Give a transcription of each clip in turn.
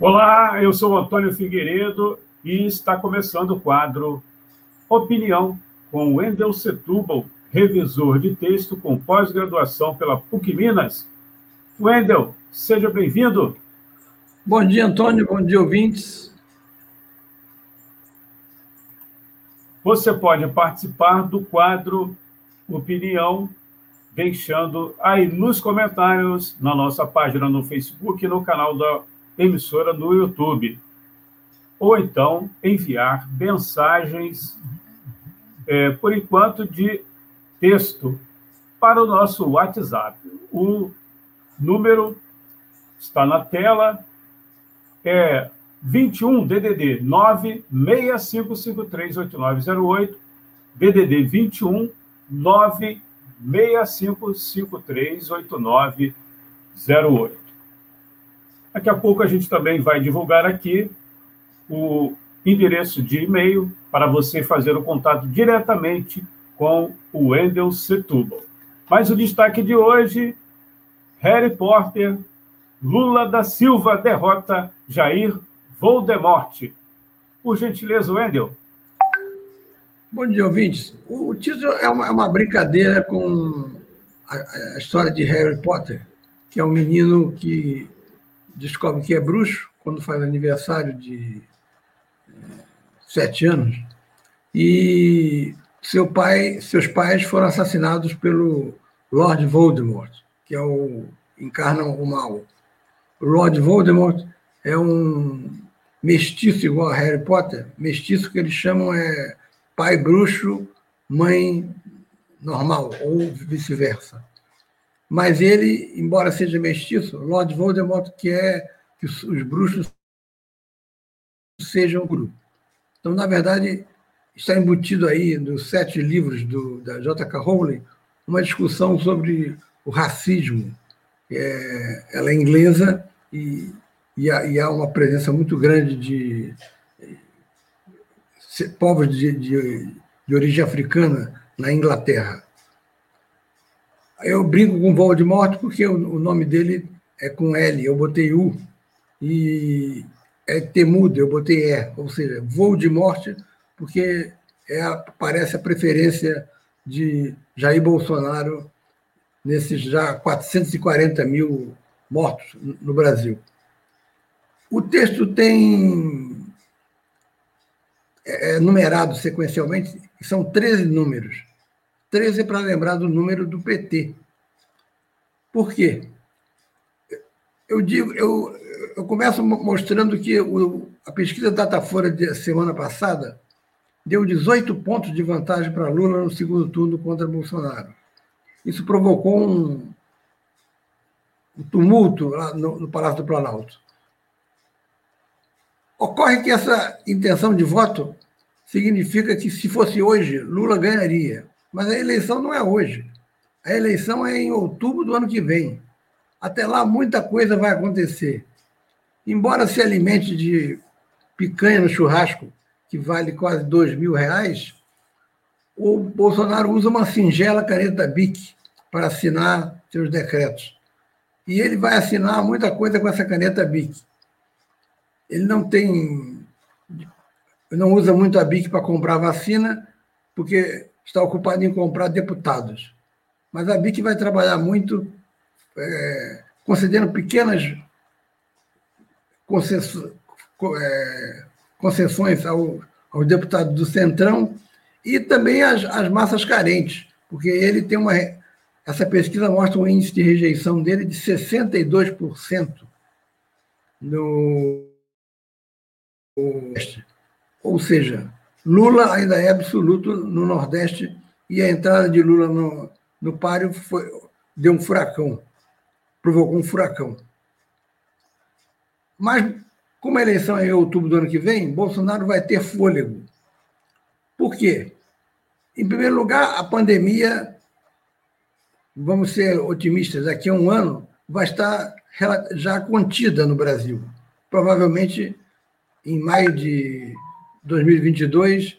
Olá, eu sou Antônio Figueiredo e está começando o quadro Opinião com Wendel Setúbal, revisor de texto com pós-graduação pela PUC Minas. Wendel, seja bem-vindo. Bom dia, Antônio. Bom dia, ouvintes. Você pode participar do quadro Opinião deixando aí nos comentários na nossa página no Facebook e no canal da emissora no YouTube. Ou então enviar mensagens, é, por enquanto, de texto para o nosso WhatsApp. O número está na tela, é 21 DDD 965538908, DDD 21 965538908. Daqui a pouco a gente também vai divulgar aqui o endereço de e-mail para você fazer o contato diretamente com o Wendel Setúbal. Mas o destaque de hoje, Harry Potter, Lula da Silva derrota Jair Voldemort. Por gentileza, Wendel. Bom dia, ouvintes. O título é uma, é uma brincadeira com a, a história de Harry Potter, que é um menino que descobre que é bruxo quando faz aniversário de é, sete anos e seu pai, seus pais foram assassinados pelo Lord Voldemort, que é o encarna o mal. O Lord Voldemort é um mestiço igual a Harry Potter, mestiço que eles chamam é pai bruxo, mãe normal ou vice-versa. Mas ele, embora seja mestiço, Lord Voldemort quer que os bruxos sejam grupo. Então, na verdade, está embutido aí nos sete livros do, da J.K. Rowling uma discussão sobre o racismo. É, ela é inglesa e, e, há, e, há, uma presença muito grande de, de povos de, de, de origem africana na Inglaterra. Eu brinco com Voldemort porque o, nome dele é com L, eu botei U, e é temudo, eu botei E, ou seja, Voldemort, porque é, parece a preferência de Jair Bolsonaro nesses já 440 mil mortos no Brasil. O texto tem é, é numerado sequencialmente, são 13 números. 13 para lembrar do número do PT. Por quê? Eu digo, eu, eu começo mostrando que o, a pesquisa Datafolha de semana passada deu 18 pontos de vantagem para Lula no segundo turno contra Bolsonaro. Isso provocou um, um tumulto lá no, no Palácio do Planalto. Ocorre que essa intenção de voto significa que, se fosse hoje, Lula ganharia. Mas a eleição não é hoje. A eleição é em outubro do ano que vem. Até lá, muita coisa vai acontecer. Embora se alimente de picanha no churrasco, que vale quase dois mil reais, o Bolsonaro usa uma singela caneta BIC para assinar seus decretos. E ele vai assinar muita coisa com essa caneta BIC. Ele não tem. não usa muito a BIC para comprar vacina, porque está ocupado em comprar deputados. Mas a BIC vai trabalhar muito é, concedendo pequenas concessões, é, concessões ao, aos deputados do Centrão e também às, às massas carentes, porque ele tem uma. Essa pesquisa mostra um índice de rejeição dele de 62% no. Ou seja, Lula ainda é absoluto no Nordeste e a entrada de Lula no, no páreo foi, deu um furacão, provocou um furacão. Mas, como a eleição é em outubro do ano que vem, Bolsonaro vai ter fôlego. Por quê? Em primeiro lugar, a pandemia, vamos ser otimistas, daqui a um ano, vai estar já contida no Brasil. Provavelmente, em maio de 2022,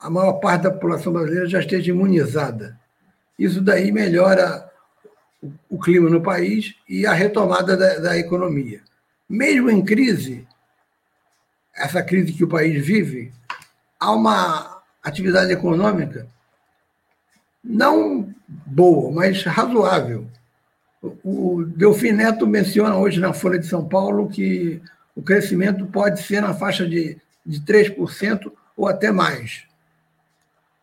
a maior parte da população brasileira já esteja imunizada. Isso daí melhora o clima no país e a retomada da, da economia. Mesmo em crise, essa crise que o país vive, há uma atividade econômica não boa, mas razoável. O Delfim Neto menciona hoje na Folha de São Paulo que o crescimento pode ser na faixa de, de 3% ou até mais.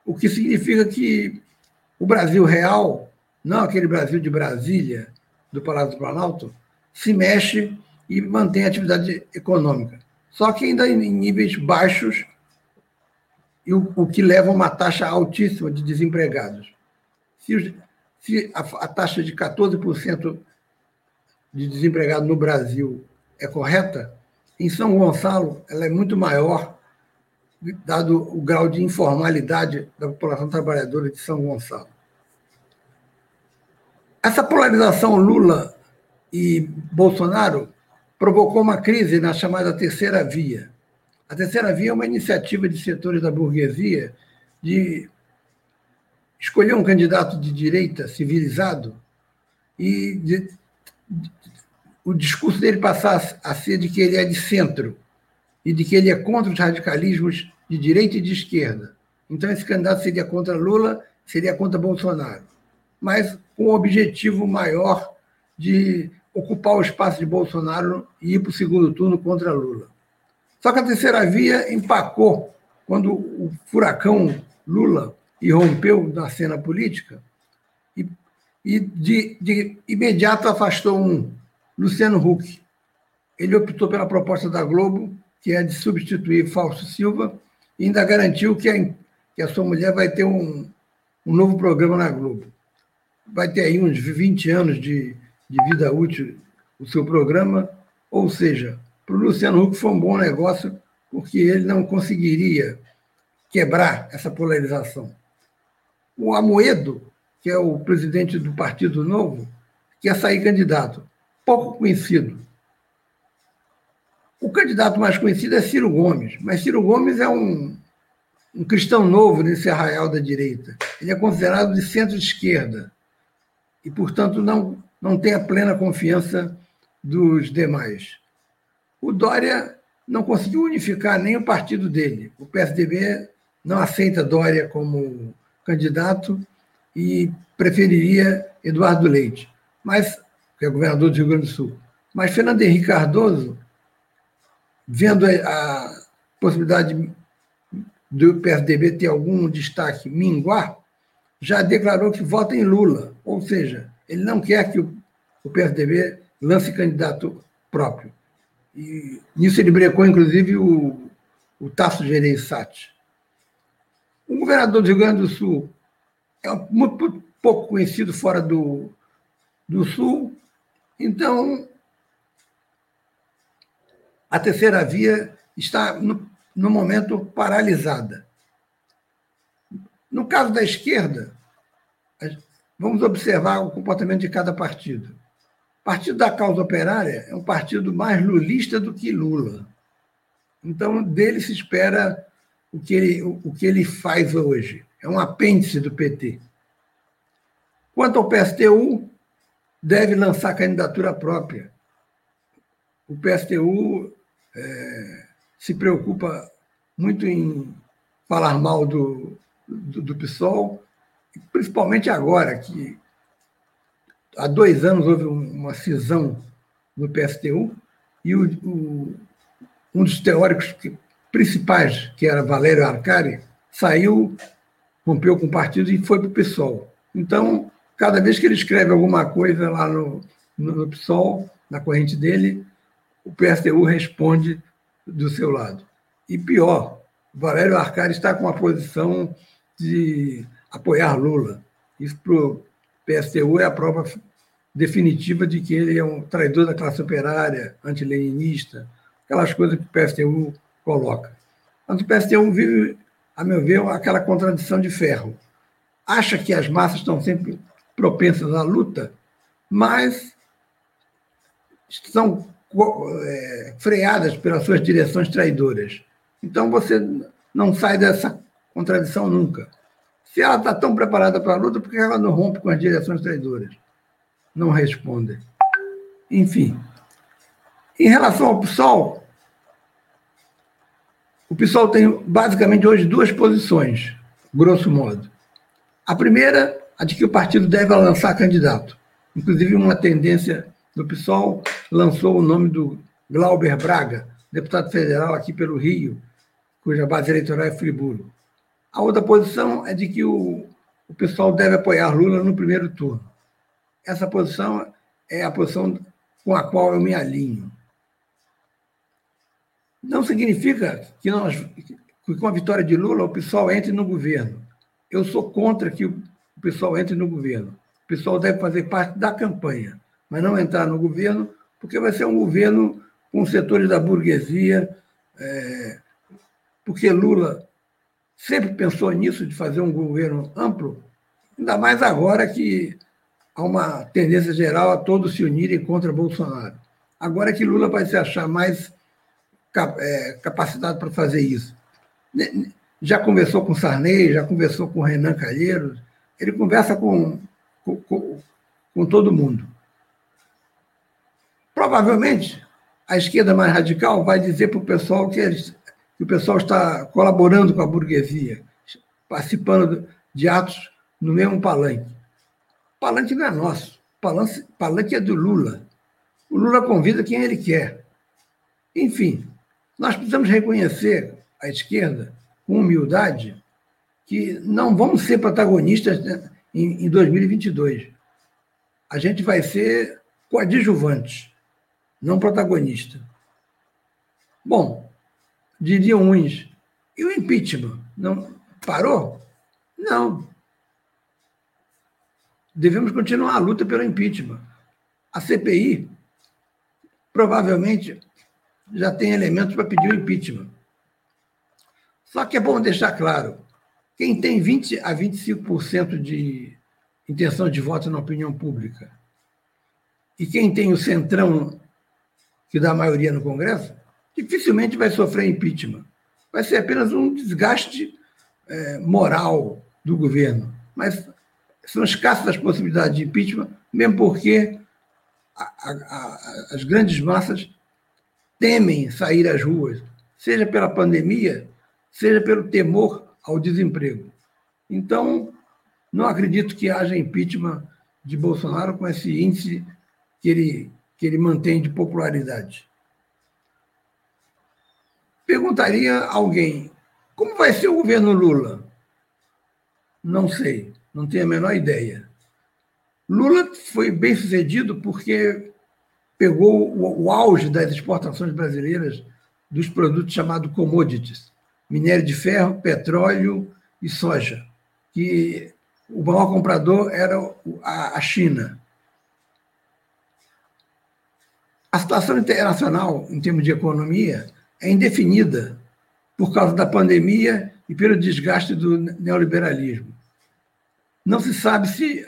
O que significa que o Brasil real não aquele Brasil de Brasília, do Palácio do Planalto, se mexe e mantém atividade econômica. Só que ainda em níveis baixos, e o, que leva a uma taxa altíssima de desempregados. Se, a, a taxa de 14% de desempregado no Brasil é correta, em São Gonçalo ela é muito maior, dado o grau de informalidade da população trabalhadora de São Gonçalo. Essa polarização Lula e Bolsonaro provocou uma crise na chamada terceira via. A terceira via é uma iniciativa de setores da burguesia de escolher um candidato de direita civilizado e de, o discurso dele passar a ser de que ele é de centro e de que ele é contra os radicalismos de direita e de esquerda. Então, esse candidato seria contra Lula, seria contra Bolsonaro. Mas com o objetivo maior de ocupar o espaço de Bolsonaro e ir para o segundo turno contra Lula. Só que a terceira via empacou quando o furacão Lula irrompeu na cena política e, e de, de imediato afastou um, Luciano Huck. Ele optou pela proposta da Globo, que é de substituir Fausto Silva, e ainda garantiu que a, que a sua mulher vai ter um, um novo programa na Globo vai ter aí uns 20 anos de, de vida útil o seu programa, ou seja, para o Luciano Huck foi um bom negócio, porque ele não conseguiria quebrar essa polarização. O Amoedo, que é o presidente do Partido Novo, quer sair candidato, pouco conhecido. O candidato mais conhecido é Ciro Gomes, mas Ciro Gomes é um, um cristão novo nesse arraial da direita. Ele é considerado de centro-esquerda e, portanto, não, não tem a plena confiança dos demais. O Dória não conseguiu unificar nem o partido dele. O PSDB não aceita Dória como candidato e preferiria Eduardo Leite, mas que é governador do Rio Grande do Sul. Mas Fernando Henrique Cardoso, vendo a possibilidade do PSDB ter algum destaque minguar, já declarou que vota em Lula, ou seja, ele não quer que o, PSDB lance candidato próprio. E nisso ele brecou, inclusive, o, o Tasso Gereissati. O governador do Rio Grande do Sul é muito pouco conhecido fora do, do Sul, então a terceira via está, no, no momento, paralisada. No caso da esquerda, vamos observar o comportamento de cada partido. O Partido da Causa Operária é um partido mais lulista do que Lula. Então, dele se espera o que ele, o que ele faz hoje. É um apêndice do PT. Quanto ao PSTU, deve lançar candidatura própria. O PSTU é, se preocupa muito em falar mal do, do, do PSOL, principalmente agora, que há dois anos houve uma cisão no PSTU, e o, o, um dos teóricos que, principais, que era Valério Arcari, saiu, rompeu com o partido e foi para o PSOL. Então, cada vez que ele escreve alguma coisa lá no, no, PSOL, na corrente dele, o PSTU responde do seu lado. E pior, Valério Arcari está com uma posição de apoiar Lula. Isso para o PSTU é a prova definitiva de que ele é um traidor da classe operária, antileninista, aquelas coisas que o PSTU coloca. Mas o PSTU vive, a meu ver, aquela contradição de ferro. Acha que as massas estão sempre propensas à luta, mas são é, freadas pelas suas direções traidoras. Então você não sai dessa contradição nunca. Se ela está tão preparada para a luta, por que ela não rompe com as direções traidoras? Não responde. Enfim. Em relação ao PSOL, o PSOL tem basicamente hoje duas posições, grosso modo. A primeira, a de que o partido deve lançar candidato. Inclusive, uma tendência do PSOL lançou o nome do Glauber Braga, deputado federal aqui pelo Rio, cuja base eleitoral é Friburgo. A outra posição é de que o, o pessoal deve apoiar Lula no primeiro turno. Essa posição é a posição com a qual eu me alinho. Não significa que, nós, que com a vitória de Lula o pessoal entre no governo. Eu sou contra que o pessoal entre no governo. O pessoal deve fazer parte da campanha, mas não entrar no governo, porque vai ser um governo com setores da burguesia, é, porque Lula sempre pensou nisso, de fazer um governo amplo, ainda mais agora que há uma tendência geral a todos se unirem contra Bolsonaro. Agora que Lula vai se achar mais é, capacitado para fazer isso. Já conversou com Sarney, já conversou com Renan Calheiros, ele conversa com, com, com todo mundo. Provavelmente, a esquerda mais radical vai dizer para o pessoal que eles que o pessoal está colaborando com a burguesia, participando de atos no mesmo palanque. O palanque não é nosso, o palanque, palanque é do Lula. O Lula convida quem ele quer. Enfim, nós precisamos reconhecer a esquerda com humildade que não vamos ser protagonistas né, em 2022. A gente vai ser coadjuvante, não protagonista. Bom, diriam uns. E o impeachment? Não parou? Não. Devemos continuar a luta pelo impeachment. A CPI provavelmente já tem elementos para pedir o impeachment. Só que é bom deixar claro: quem tem 20 a 25% de intenção de voto na opinião pública e quem tem o centrão que dá maioria no Congresso, dificilmente vai sofrer impeachment. Vai ser apenas um desgaste é, moral do governo. Mas são escassas as possibilidades de impeachment, mesmo porque a, a, a, as grandes massas temem sair às ruas, seja pela pandemia, seja pelo temor ao desemprego. Então, não acredito que haja impeachment de Bolsonaro com esse índice que ele, que ele mantém de popularidade. Perguntaria alguém: como vai ser o governo Lula? Não sei, não tenho a menor ideia. Lula foi bem sucedido porque pegou o, auge das exportações brasileiras dos produtos chamados commodities, minério de ferro, petróleo e soja, que o maior comprador era a China. A situação internacional, em termos de economia, é indefinida por causa da pandemia e pelo desgaste do neoliberalismo. Não se sabe se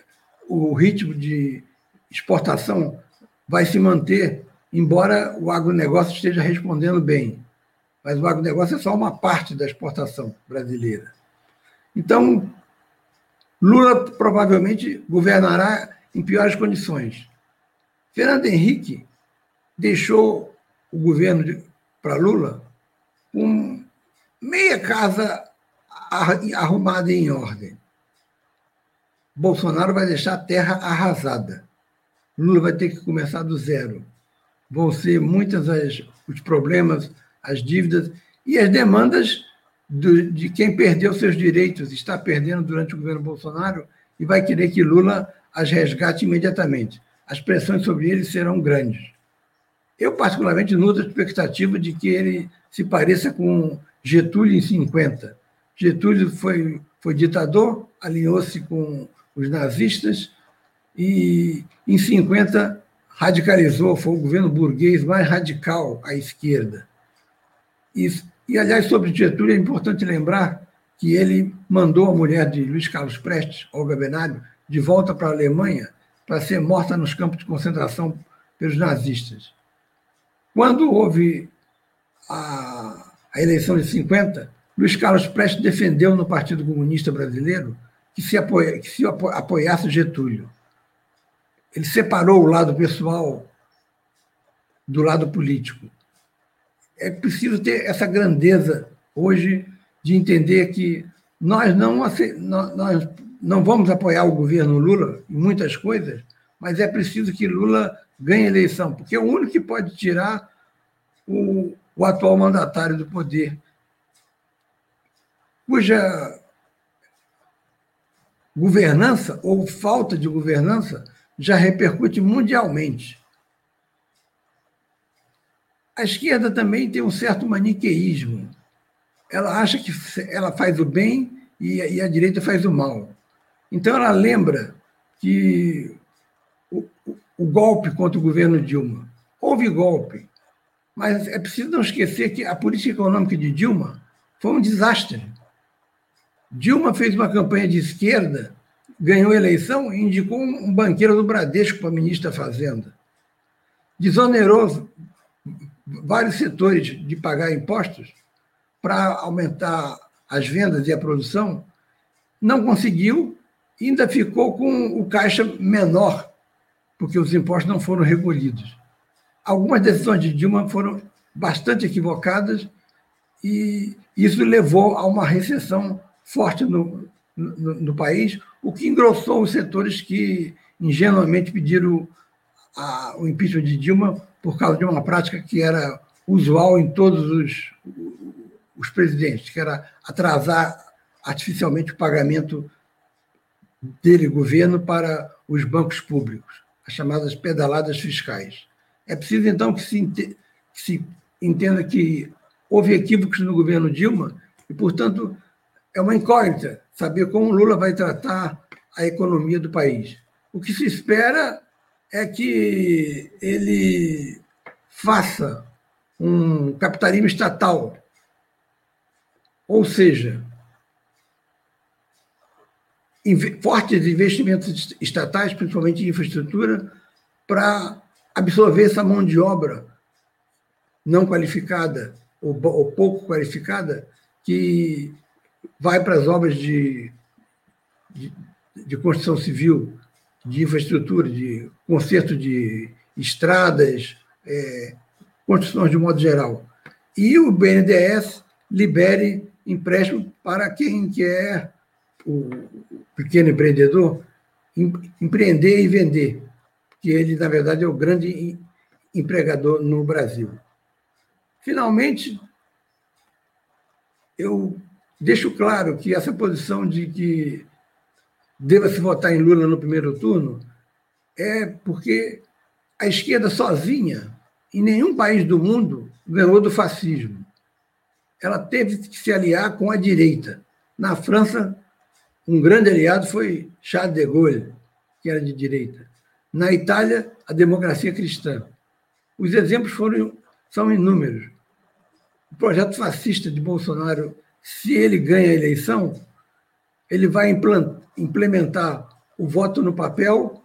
o ritmo de exportação vai se manter, embora o agronegócio esteja respondendo bem. Mas o agronegócio é só uma parte da exportação brasileira. Então, Lula provavelmente governará em piores condições. Fernando Henrique deixou o governo para Lula com meia casa arrumada em ordem. Bolsonaro vai deixar a terra arrasada. Lula vai ter que começar do zero. Vão ser muitos os problemas, as dívidas e as demandas do, de quem perdeu seus direitos, está perdendo durante o governo Bolsonaro e vai querer que Lula as resgate imediatamente. As pressões sobre ele serão grandes. Eu, particularmente, nutro a expectativa de que ele se pareça com Getúlio em 50. Getúlio foi, foi ditador, alinhou-se com os nazistas e, em 50, radicalizou, foi o governo burguês mais radical à esquerda. E, e, aliás, sobre Getúlio, é importante lembrar que ele mandou a mulher de Luiz Carlos Prestes, Olga Benário, de volta para a Alemanha para ser morta nos campos de concentração pelos nazistas. Quando houve a, a eleição de 50, Luiz Carlos Prestes defendeu no Partido Comunista Brasileiro que se, apoia, que se apoiasse Getúlio. Ele separou o lado pessoal do lado político. É preciso ter essa grandeza hoje de entender que nós não, nós não vamos apoiar o governo Lula em muitas coisas, mas é preciso que Lula ganhe eleição, porque é o único que pode tirar o, o atual mandatário do poder, cuja governança ou falta de governança já repercute mundialmente. A esquerda também tem um certo maniqueísmo. Ela acha que ela faz o bem e a direita faz o mal. Então, ela lembra que o, golpe contra o governo Dilma houve golpe, mas é preciso não esquecer que a política econômica de Dilma foi um desastre. Dilma fez uma campanha de esquerda, ganhou a eleição e indicou um banqueiro do Bradesco para ministro da Fazenda. Desonerou vários setores de pagar impostos para aumentar as vendas e a produção. Não conseguiu, ainda ficou com o caixa menor, porque os impostos não foram recolhidos. Algumas decisões de Dilma foram bastante equivocadas e isso levou a uma recessão forte no, no, no país, o que engrossou os setores que ingenuamente pediram a, o impeachment de Dilma por causa de uma prática que era usual em todos os, os presidentes, que era atrasar artificialmente o pagamento dele, governo, para os bancos públicos, as chamadas pedaladas fiscais. É preciso, então, que se, entenda que houve equívocos no governo Dilma e, portanto, é uma incógnita saber como Lula vai tratar a economia do país. O que se espera é que ele faça um capitalismo estatal, ou seja, fortes investimentos estatais, principalmente em infraestrutura, para absorver essa mão de obra não qualificada ou, pouco qualificada que vai para as obras de, de, de construção civil, de infraestrutura, de conserto de estradas, é, construções de modo geral. E o BNDES libere empréstimo para quem quer, o pequeno empreendedor, empreender e vender, que ele, na verdade, é o grande empregador no Brasil. Finalmente, eu deixo claro que essa posição de que deva se votar em Lula no primeiro turno é porque a esquerda sozinha, em nenhum país do mundo, ganhou do fascismo. Ela teve que se aliar com a direita. Na França, um grande aliado foi Charles de Gaulle, que era de direita. Na Itália, a democracia cristã. Os exemplos foram, são inúmeros. O projeto fascista de Bolsonaro se ele ganha a eleição, ele vai implementar o voto no papel,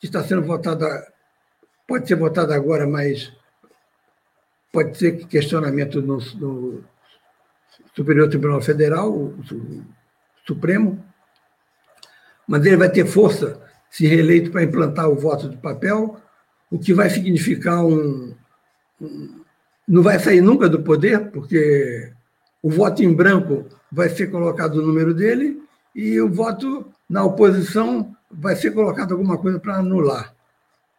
que está sendo votado, pode ser votado agora, mas pode ser questionamento no, no Superior Tribunal Federal, o Supremo, mas ele vai ter força, se reeleito, para implantar o voto de papel, o que vai significar um, um não vai sair nunca do poder, porque o voto em branco vai ser colocado o número dele e o voto na oposição vai ser colocado alguma coisa para anular.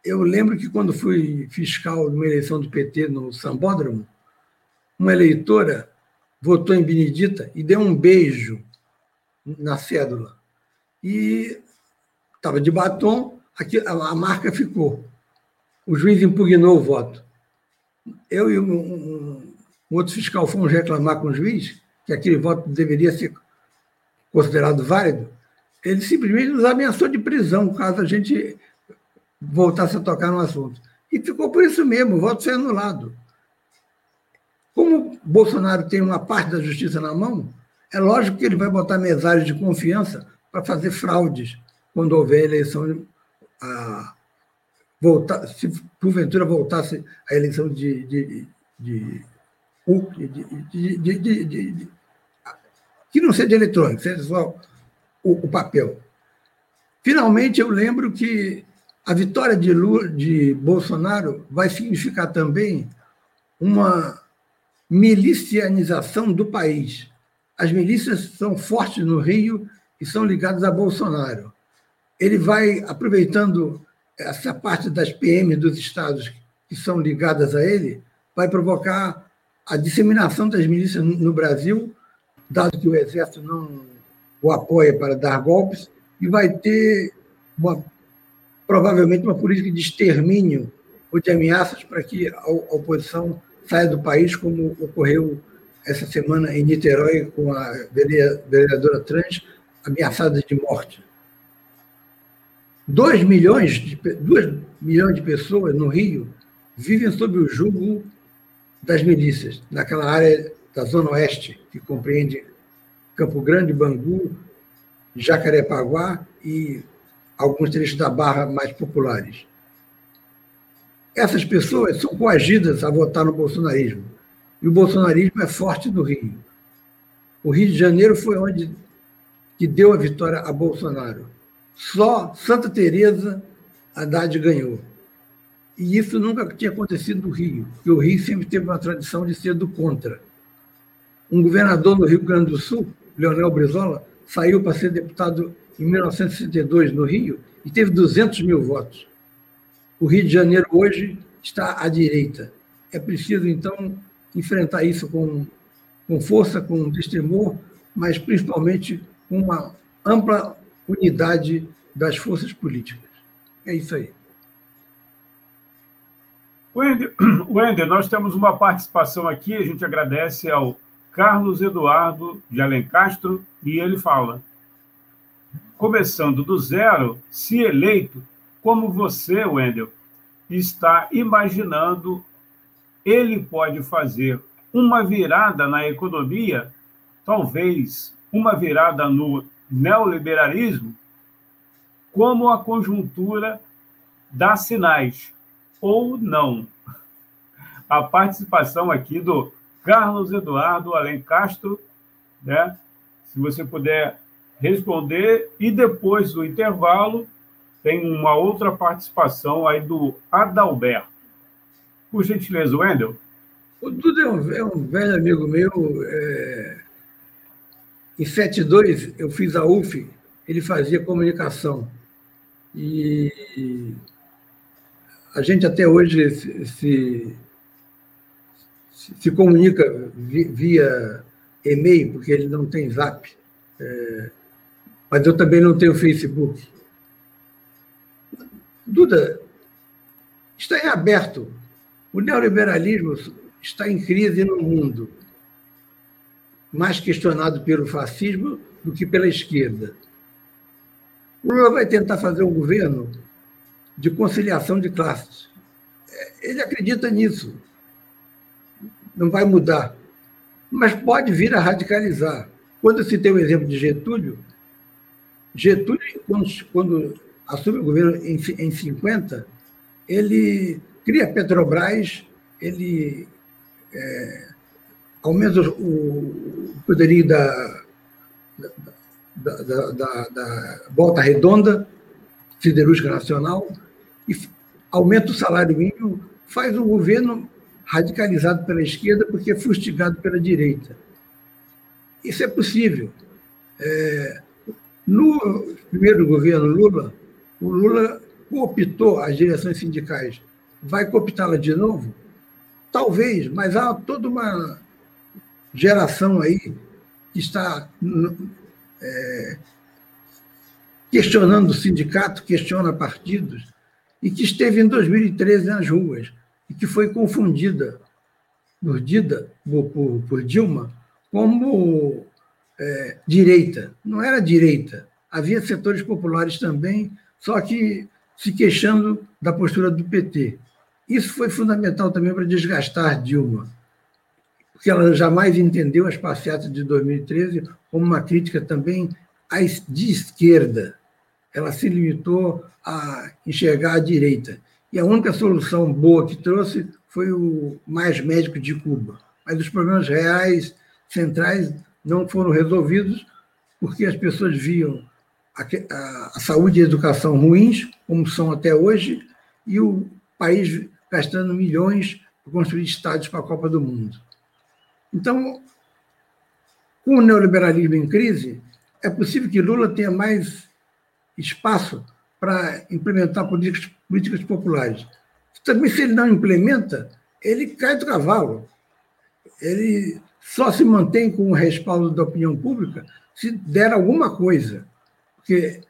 Eu lembro que quando fui fiscal de uma eleição do PT no Sambódromo, uma eleitora votou em Benedita e deu um beijo na cédula. E estava de batom, a marca ficou. O juiz impugnou o voto. Eu e um, um, outro fiscal fomos reclamar com o juiz que aquele voto deveria ser considerado válido, ele simplesmente nos ameaçou de prisão caso a gente voltasse a tocar no assunto. E ficou por isso mesmo, o voto foi anulado. Como Bolsonaro tem uma parte da justiça na mão, é lógico que ele vai botar mesários de confiança para fazer fraudes quando houver eleição. A, voltar, se porventura voltasse a eleição de, de, de, de que não seja eletrônico, seja só o, o, papel. Finalmente, eu lembro que a vitória de, Lula, de Bolsonaro vai significar também uma milicianização do país. As milícias são fortes no Rio e são ligadas a Bolsonaro. Ele vai, aproveitando essa parte das PM dos estados que são ligadas a ele, vai provocar a disseminação das milícias no Brasil, dado que o Exército não o apoia para dar golpes, e vai ter uma, provavelmente uma política de extermínio ou de ameaças para que a oposição saia do país, como ocorreu essa semana em Niterói com a vereadora trans ameaçada de morte. 2 milhões de, duas milhões de pessoas no Rio vivem sob o jugo das milícias, naquela área da Zona Oeste, que compreende Campo Grande, Bangu, Jacarepaguá e alguns trechos da Barra mais populares. Essas pessoas são coagidas a votar no bolsonarismo. E o bolsonarismo é forte no Rio. O Rio de Janeiro foi onde que deu a vitória a Bolsonaro. Só Santa Teresa Haddad ganhou. E isso nunca tinha acontecido no Rio, porque o Rio sempre teve uma tradição de ser do contra. Um governador do Rio Grande do Sul, Leonel Brizola, saiu para ser deputado em 1962 no Rio e teve 200 mil votos. O Rio de Janeiro hoje está à direita. É preciso, então, enfrentar isso com, com força, com destemor, mas principalmente com uma ampla unidade das forças políticas. É isso aí. Wender, Wender, nós temos uma participação aqui, a gente agradece ao Carlos Eduardo de Alencastro, e ele fala: começando do zero, se eleito, como você, Wendel, está imaginando, ele pode fazer uma virada na economia, talvez uma virada no neoliberalismo, como a conjuntura dá sinais, ou não. A participação aqui do Carlos Eduardo Alencastro, né? se você puder responder, e depois do intervalo, tem uma outra participação aí do Adalberto. Por gentileza, Wendel. O Duda é um, é um velho amigo meu. É... Em 72, eu fiz a UF, ele fazia comunicação. E a gente até hoje se, se, se comunica via e-mail, porque ele não tem zap. É... Mas eu também não tenho Facebook. Duda, está em aberto. O neoliberalismo está em crise no mundo, mais questionado pelo fascismo do que pela esquerda. O Lula vai tentar fazer um governo de conciliação de classes. Ele acredita nisso. Não vai mudar. Mas pode vir a radicalizar. Quando eu citei o exemplo de Getúlio, Getúlio, quando, quando assume o governo em, em 50, ele cria a Petrobras, ele é, aumenta o poderio da, da, da, da, da Volta Redonda, Siderúrgica Nacional, e aumenta o salário mínimo, faz um governo radicalizado pela esquerda porque é fustigado pela direita. Isso é possível. É, no primeiro governo Lula, o Lula cooptou as direções sindicais. Vai cooptá-la de novo? Talvez, mas há toda uma geração aí que está é, questionando o sindicato, questiona partidos, e que esteve em 2013 nas ruas, e que foi confundida por, por, por Dilma como é, direita. Não era direita. Havia setores populares também só que se queixando da postura do PT. Isso foi fundamental também para desgastar Dilma. porque ela jamais entendeu as passeatas de 2013 como uma crítica também de esquerda. Ela se limitou a enxergar a direita. E a única solução boa que trouxe foi o mais médico de Cuba. Mas os problemas reais, centrais, não foram resolvidos porque as pessoas viam a, a, a saúde e a educação ruins, como são até hoje, e o país gastando milhões para construir estádios para a Copa do Mundo. Então, com o neoliberalismo em crise, é possível que Lula tenha mais espaço para implementar políticas, políticas populares. Também, se ele não implementa, ele cai do cavalo. Ele só se mantém com o respaldo da opinião pública se der alguma coisa. Porque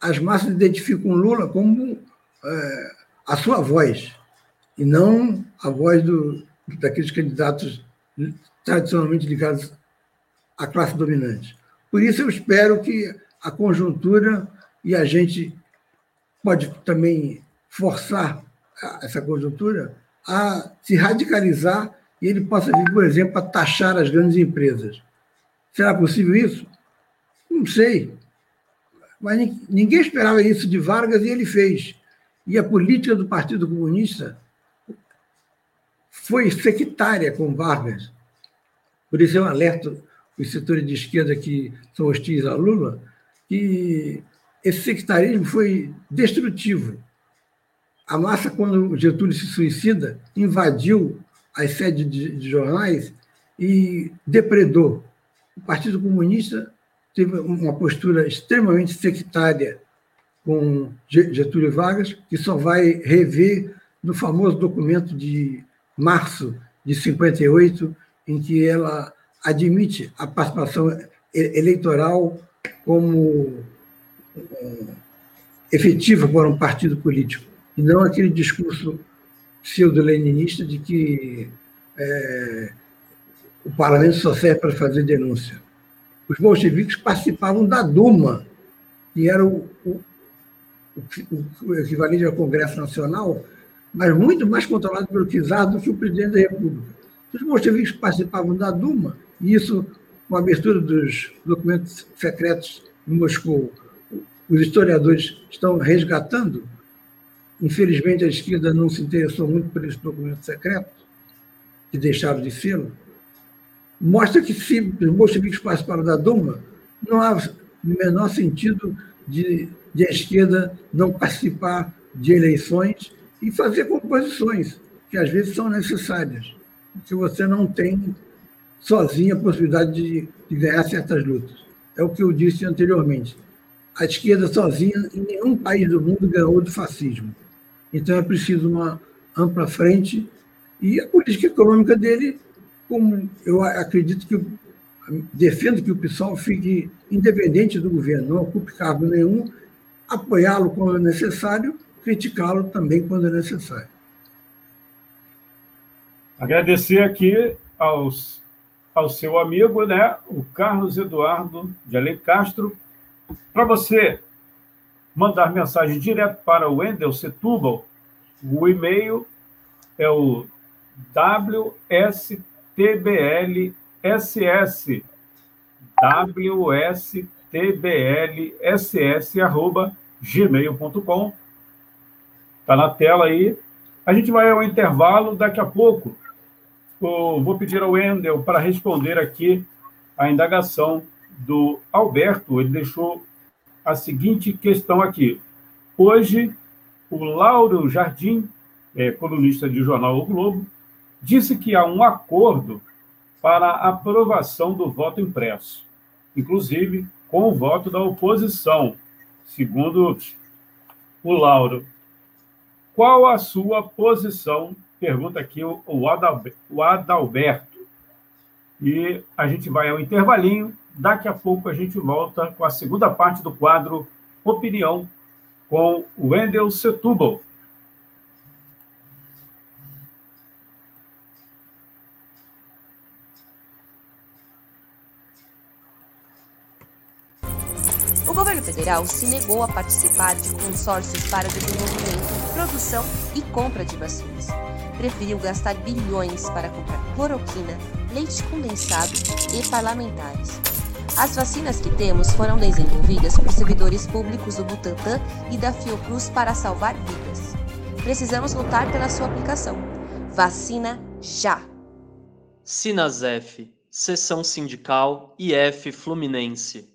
as massas identificam Lula como é, a sua voz, e não a voz do, daqueles candidatos tradicionalmente ligados à classe dominante. Por isso, eu espero que a conjuntura, e a gente pode também forçar essa conjuntura, a se radicalizar e ele possa vir, por exemplo, a taxar as grandes empresas. Será possível isso? Não sei. Mas ninguém esperava isso de Vargas e ele fez. E a política do Partido Comunista foi sectária com Vargas. Por isso eu alerto os setores de esquerda que são hostis a Lula que esse sectarismo foi destrutivo. A massa, quando Getúlio se suicida, invadiu as sedes de, de jornais e depredou. O Partido Comunista teve uma postura extremamente sectária com Getúlio Vargas, que só vai rever no famoso documento de março de 58, em que ela admite a participação eleitoral como efetiva para um partido político, e não aquele discurso pseudo-leninista de que é, o parlamento só serve para fazer denúncia. Os bolcheviques participavam da Duma, que era o, o, o equivalente ao Congresso Nacional, mas muito mais controlado pelo czar do que o presidente da República. Os bolcheviques participavam da Duma, e isso, com a abertura dos documentos secretos em Moscou, os historiadores estão resgatando. Infelizmente, a esquerda não se interessou muito por esses documentos secretos, que deixaram de ser. Mostra que, se os bolcheviques participaram da Duma, não há o menor sentido de, de a esquerda não participar de eleições e fazer composições, que às vezes são necessárias, porque você não tem sozinha a possibilidade de, de ganhar certas lutas. É o que eu disse anteriormente. A esquerda sozinha, em nenhum país do mundo, ganhou do fascismo. Então é preciso uma ampla frente e a política econômica dele, como eu acredito que defendo que o PSOL fique independente do governo, não ocupe cargo nenhum, apoiá-lo quando é necessário criticá-lo também quando é necessário. Agradecer aqui aos, ao seu amigo, né, o Carlos Eduardo de Ale Castro, para você mandar mensagem direto para o Wendel Setúbal, o e-mail é o WSTBLSS, WSTBLSS, arroba gmail.com Está na tela aí. A gente vai ao intervalo daqui a pouco. Eu vou pedir ao Wendel para responder aqui a indagação do Alberto. Ele deixou a seguinte questão aqui. Hoje, o Lauro Jardim, é, colunista de jornal O Globo, disse que há um acordo para aprovação do voto impresso, inclusive com o voto da oposição, segundo o Lauro. Qual a sua posição? Pergunta aqui o Adalberto. E a gente vai ao intervalinho. Daqui a pouco a gente volta com a segunda parte do quadro Opinião com Wendel Setúbal. O governo federal se negou a participar de consórcios para desenvolvimento produção e compra de vacinas. Preferiu gastar bilhões para comprar cloroquina, leite condensado e parlamentares. As vacinas que temos foram desenvolvidas por servidores públicos do Butantan e da Fiocruz para salvar vidas. Precisamos lutar pela sua aplicação. Vacina já! Sinasef, Seção Sindical IF Fluminense.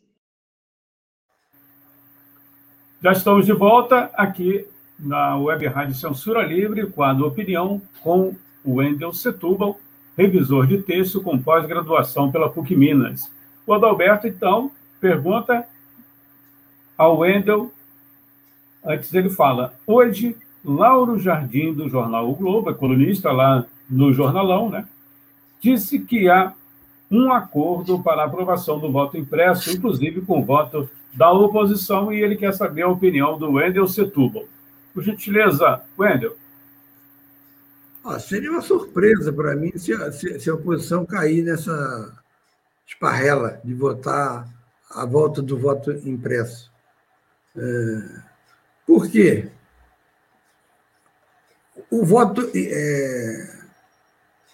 Já estamos de volta aqui na Web Rádio Censura Livre, quadro Opinião, com o Wendel Setúbal, revisor de texto com pós-graduação pela PUC Minas. O Adalberto, então, pergunta ao Wendel, antes ele fala, hoje, Lauro Jardim, do jornal O Globo, é colunista lá no Jornalão, né, disse que há um acordo para aprovação do voto impresso, inclusive com o voto da oposição e ele quer saber a opinião do Wendel Setúbal. Por gentileza, Wendel. Ah, seria uma surpresa para mim se a, se a oposição cair nessa esparrela de votar a volta do voto impresso. É, por quê? O voto é,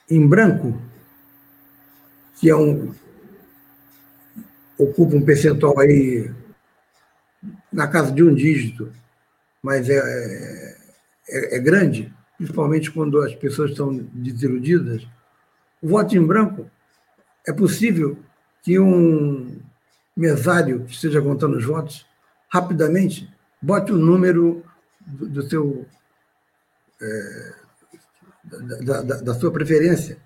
em branco, que é um, ocupa um percentual aí na casa de um dígito, mas é, é, é grande, principalmente quando as pessoas estão desiludidas, o voto em branco é possível que um mesário que esteja contando os votos rapidamente bote o número do, do é, da, da, da, sua preferência.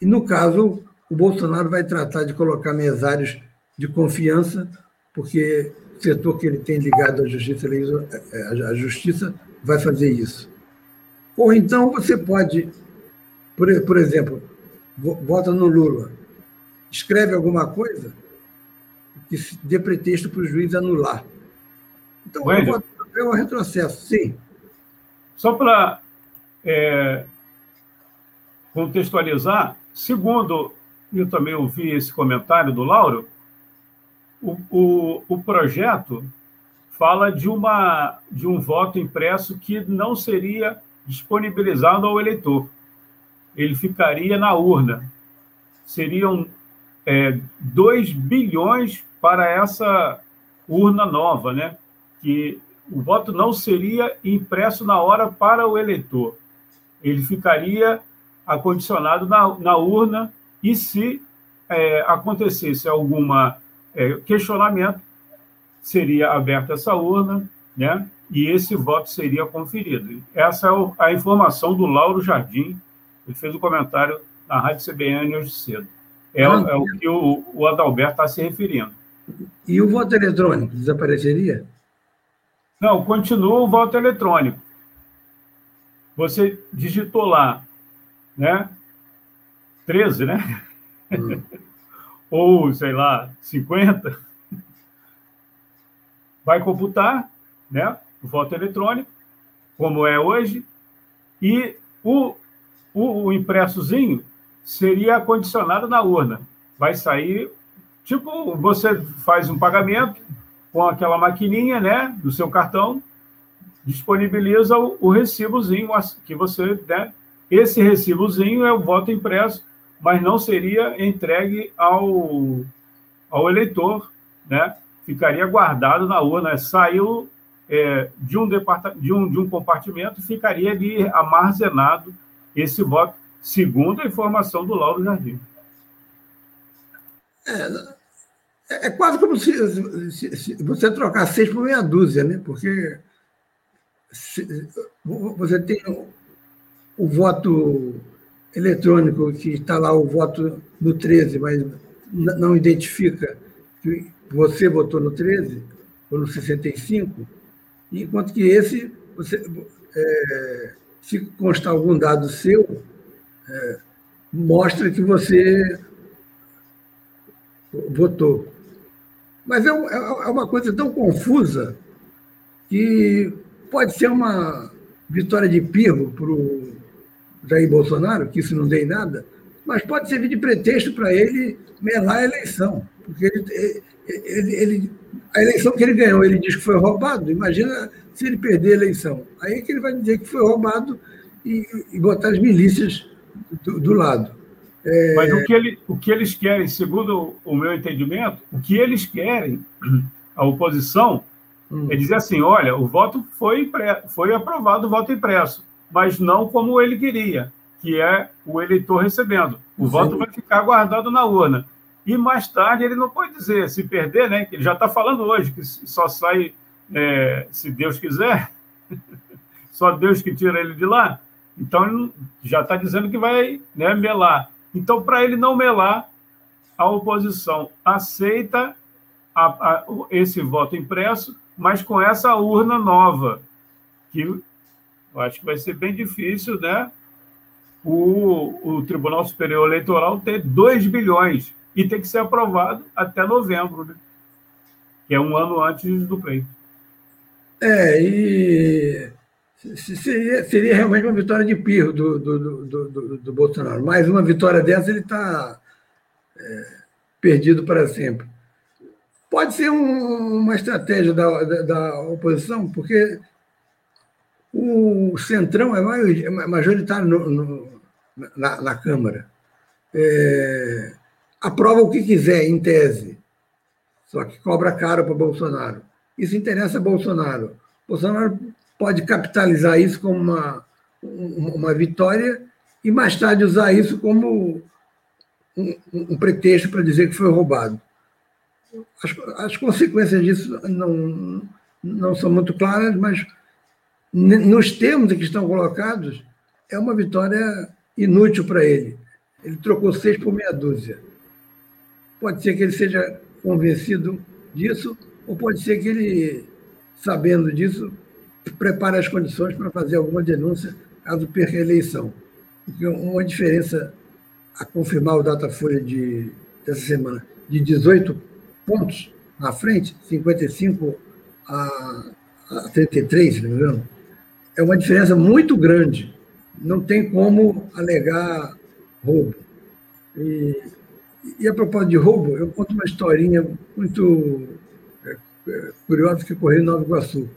E, no caso, o Bolsonaro vai tratar de colocar mesários de confiança, porque setor que ele tem ligado à justiça, à justiça vai fazer isso. Ou então você pode, por, por exemplo, vota no Lula, escreve alguma coisa que dê pretexto para o juiz anular. Então, Wendel, é um retrocesso, sim. Só para é, contextualizar, segundo eu também ouvi esse comentário do Lauro, o, o, o projeto fala de, uma, de um voto impresso que não seria disponibilizado ao eleitor. Ele ficaria na urna. Seriam é, 2 bilhões para essa urna nova, né? que o voto não seria impresso na hora para o eleitor. Ele ficaria acondicionado na, na urna e se é, acontecesse alguma é, questionamento, seria aberta essa urna, né? E esse voto seria conferido. Essa é a informação do Lauro Jardim. Ele fez o um comentário na Rádio CBN hoje cedo. É, é o que o, o Adalberto está se referindo. E o voto eletrônico desapareceria? Não, continua o voto eletrônico. Você digitou lá, né? 13, né? Hum. ou, sei lá, 50, vai computar né, o voto eletrônico, como é hoje, e o, o, o impressozinho seria condicionado na urna. Vai sair, tipo, você faz um pagamento com aquela maquininha né, do seu cartão, disponibiliza o, o recibozinho que você, né, esse recibozinho é o voto impresso mas não seria entregue ao, ao eleitor, né? ficaria guardado na urna, saiu é, de, um de, um, de um compartimento, ficaria ali armazenado esse voto, segundo a informação do Lauro Jardim. É, é quase como se, se, se, você trocar seis por meia dúzia, né? porque se, você tem o, o voto eletrônico que está lá o voto no 13, mas não identifica que você votou no 13 ou no 65, enquanto que esse, você, é, se constar algum dado seu, é, mostra que você votou. Mas é, é, é uma coisa tão confusa que pode ser uma vitória de pirro para o Jair Bolsonaro, que isso não dê em nada, mas pode servir de pretexto para ele melar a eleição. Porque ele, ele, ele, a eleição que ele ganhou, ele diz que foi roubado. Imagina se ele perder a eleição. Aí é que ele vai dizer que foi roubado e, e botar as milícias do, do lado. É... Mas o que, ele, o que eles querem, segundo o meu entendimento, o que eles querem, a oposição, hum. é dizer assim: olha, o voto foi, foi aprovado, o voto impresso, mas não como ele queria, que é o eleitor recebendo. O Sim. voto vai ficar guardado na urna. E mais tarde ele não pode dizer, se perder, né? Ele já está falando hoje que só sai, é, se Deus quiser, só Deus que tira ele de lá. Então ele já está dizendo que vai né, melar. Então, para ele não melar, a oposição aceita a, a, esse voto impresso, mas com essa urna nova, que eu acho que vai ser bem difícil, né? O, o Tribunal Superior Eleitoral ter 2 bilhões e tem que ser aprovado até novembro, né? que é um ano antes do pleito. É, e seria, seria realmente uma vitória de pirro do, do, do, do, Bolsonaro. Mais uma vitória dessa, ele está é, perdido para sempre. Pode ser um, uma estratégia da, da, da, oposição, porque o Centrão é, é majoritário no, no, na, na, Câmara. É, aprova o que quiser, em tese, só que cobra caro para Bolsonaro. Isso interessa a Bolsonaro. Bolsonaro pode capitalizar isso como uma, uma vitória e mais tarde usar isso como um, um pretexto para dizer que foi roubado. As, as, consequências disso não, não são muito claras, mas nos termos que estão colocados, é uma vitória inútil para ele. Ele trocou seis por meia dúzia. Pode ser que ele seja convencido disso, ou pode ser que ele, sabendo disso, prepara as condições para fazer alguma denúncia caso perca a eleição. Uma diferença a confirmar o Datafolha de, dessa semana de 18 pontos na frente, 55 a, a 33, se não me engano, é uma diferença muito grande. Não tem como alegar roubo. E, e a propósito de roubo, eu conto uma historinha muito é, é, curiosa que ocorreu em Nova Iguaçu.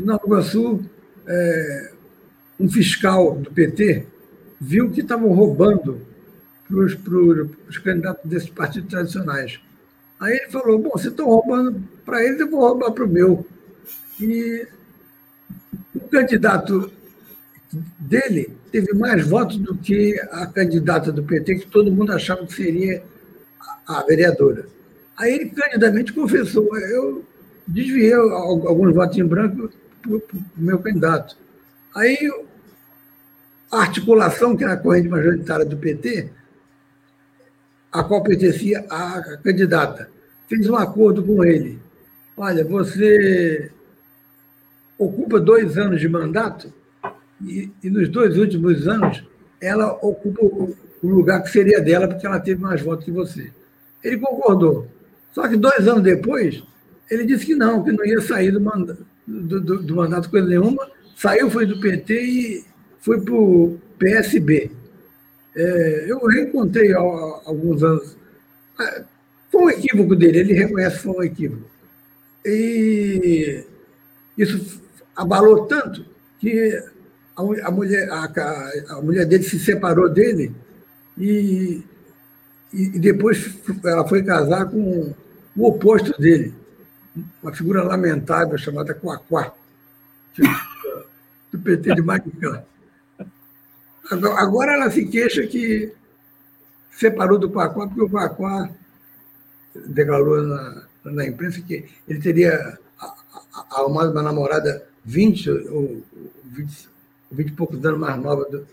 Em Nova Iguaçu, é, um fiscal do PT viu que estavam roubando para os candidatos desses partidos tradicionais. Aí ele falou: Bom, se estão roubando para eles, eu vou roubar para o meu. E o candidato dele teve mais votos do que a candidata do PT, que todo mundo achava que seria a vereadora. Aí ele candidamente confessou: eu desviei alguns votos em branco o meu candidato. Aí a articulação, que era a corrente majoritária do PT, a qual pertencia a candidata, fez um acordo com ele. Olha, você ocupa dois anos de mandato e, e nos dois últimos anos ela ocupa o, o lugar que seria dela porque ela teve mais votos que você. Ele concordou. Só que dois anos depois, ele disse que não, que não ia sair do mandato, do, do, do mandato coisa nenhuma, saiu, foi do PT e foi para o PSB. É, eu reencontrei há, alguns anos. Ah, foi um equívoco dele, ele reconhece que foi um equívoco. E isso abalou tanto que a, a mulher, a, a, mulher dele se separou dele e, e depois ela foi casar com o oposto dele, uma figura lamentável chamada Quaquá, do PT de Maricá. Agora ela se queixa que separou do Quaquá, porque o Quaquá declarou na, na imprensa que ele teria arrumado uma namorada 20 ou 20, 20 e poucos anos mais nova do,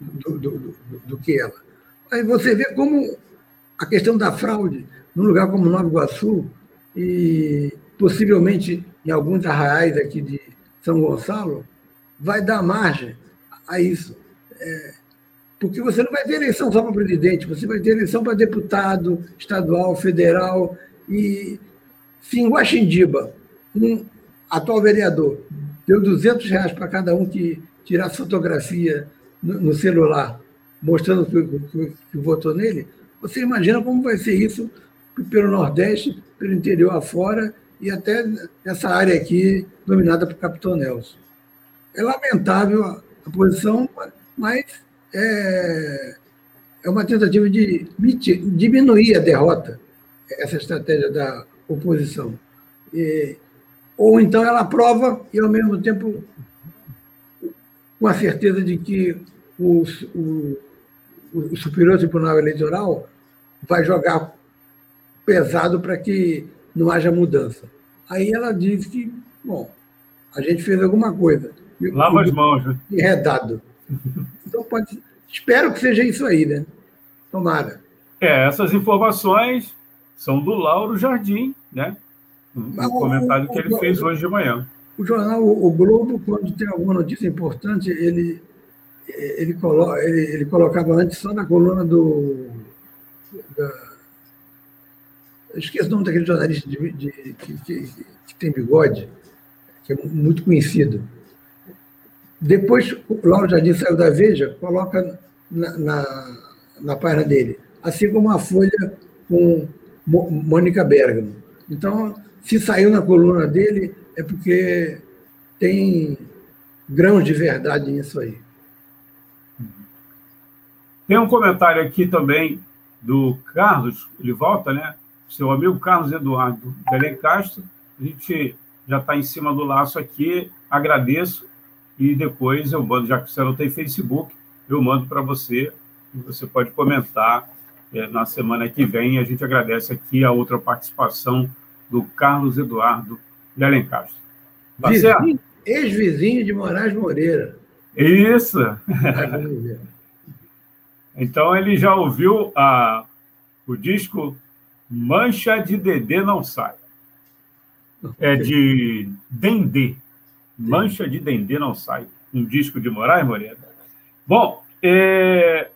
do, do, do, que ela. Aí você vê como a questão da fraude, num lugar como Nova Iguaçu, e possivelmente em alguns arraiais aqui de São Gonçalo, vai dar margem a isso. É, porque você não vai ter eleição só para presidente, você vai ter eleição para deputado estadual, federal. E se em Guaxindiba, um atual vereador deu 200 reais para cada um que tirasse fotografia no, no celular, mostrando que, que, que votou nele, você imagina como vai ser isso pelo Nordeste, pelo interior afora e até essa área aqui dominada por Capitão Nelson. É lamentável a, posição, mas é, é uma tentativa de diminuir a derrota, essa estratégia da oposição. E, ou então ela aprova e, ao mesmo tempo, com a certeza de que o, o, o Superior Tribunal Eleitoral vai jogar pesado para que não haja mudança. Aí ela diz que, bom, a gente fez alguma coisa. Lava as mãos, né? Enredado. Então, pode, espero que seja isso aí, né? Tomara. É, essas informações são do Lauro Jardim, né? Um comentário que ele fez hoje de manhã. O jornal O Globo, quando tem alguma notícia importante, ele, ele, colo, ele, ele colocava antes só na coluna do. Da, eu esqueço o nome daquele jornalista de, de, que, que, que tem bigode, que é muito conhecido. Depois, o Lauro Jardim saiu da Veja, coloca na, na, na página dele, assim como a Folha com Mônica Bergamo. Então, se saiu na coluna dele, é porque tem grãos de verdade nisso aí. Tem um comentário aqui também do Carlos, ele volta, né? Seu amigo Carlos Eduardo Belém Castro. A gente já está em cima do laço aqui, agradeço e depois eu mando, já que você não tem Facebook, eu mando para você e você pode comentar é, na semana que vem. A gente agradece aqui a outra participação do Carlos Eduardo de Alencastro. Tá Ex-vizinho de Moraes Moreira. Isso! então ele já ouviu a, o disco Mancha de Dedê Não Sai. É de Dendê. Mancha de Dendê Não Sai. Um disco de Moraes Moreira. Bom, é...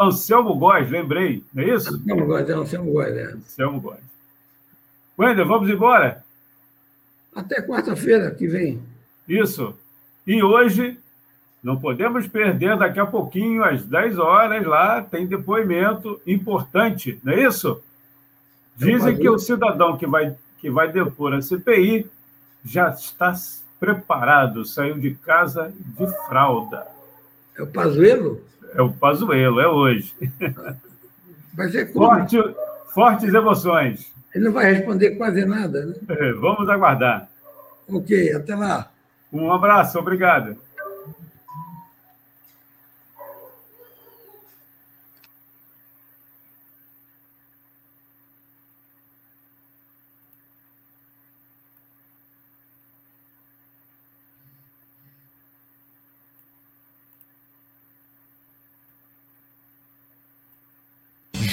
Anselmo Góes, lembrei, não é isso? Anselmo Góes, é Anselmo Góes, é. Anselmo Góes. Wender, vamos embora? Até quarta-feira que vem. Isso. E hoje, não podemos perder, daqui a pouquinho, às 10 horas, lá tem depoimento importante, não é isso? Dizem que o cidadão que vai, que vai depor a CPI já está preparado, saiu de casa de fralda. É o Pazuelo? É o Pazuelo, é hoje. Vai ser como? Forte, fortes emoções. Ele não vai responder quase nada, né? É, vamos aguardar. Ok, até lá. Um abraço, obrigado.